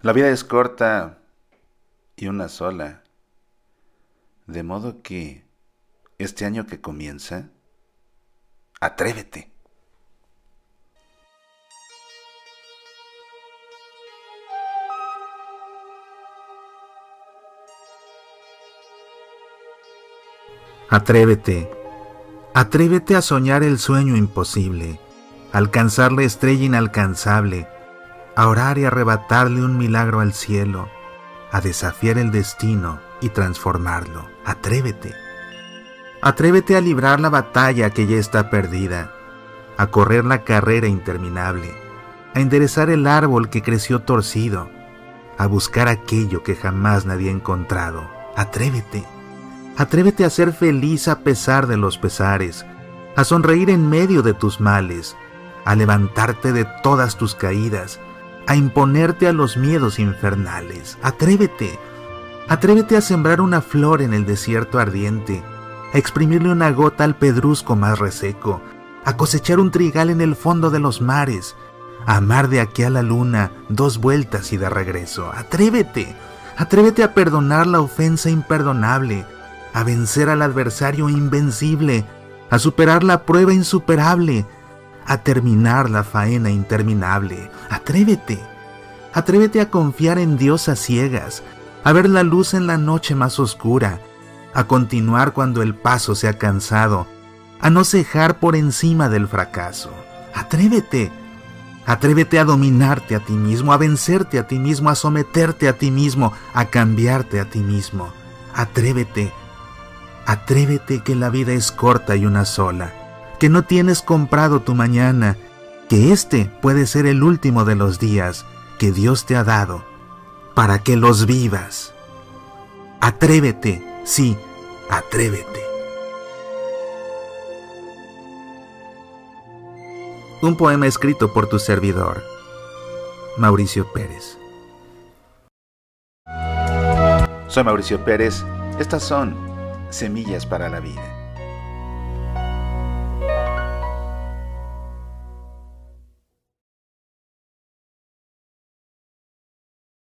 La vida es corta y una sola. De modo que este año que comienza, atrévete. Atrévete. Atrévete a soñar el sueño imposible, alcanzar la estrella inalcanzable, a orar y arrebatarle un milagro al cielo, a desafiar el destino y transformarlo. Atrévete. Atrévete a librar la batalla que ya está perdida, a correr la carrera interminable, a enderezar el árbol que creció torcido, a buscar aquello que jamás nadie ha encontrado. Atrévete. Atrévete a ser feliz a pesar de los pesares, a sonreír en medio de tus males, a levantarte de todas tus caídas, a imponerte a los miedos infernales. Atrévete. Atrévete a sembrar una flor en el desierto ardiente, a exprimirle una gota al pedrusco más reseco, a cosechar un trigal en el fondo de los mares, a amar de aquí a la luna dos vueltas y de regreso. Atrévete. Atrévete a perdonar la ofensa imperdonable, a vencer al adversario invencible, a superar la prueba insuperable, a terminar la faena interminable. Atrévete. Atrévete a confiar en Dios a ciegas, a ver la luz en la noche más oscura, a continuar cuando el paso se ha cansado, a no cejar por encima del fracaso. Atrévete. Atrévete a dominarte a ti mismo, a vencerte a ti mismo, a someterte a ti mismo, a cambiarte a ti mismo. Atrévete Atrévete que la vida es corta y una sola, que no tienes comprado tu mañana, que este puede ser el último de los días que Dios te ha dado, para que los vivas. Atrévete, sí, atrévete. Un poema escrito por tu servidor, Mauricio Pérez. Soy Mauricio Pérez. Estas son Semillas para la Vida.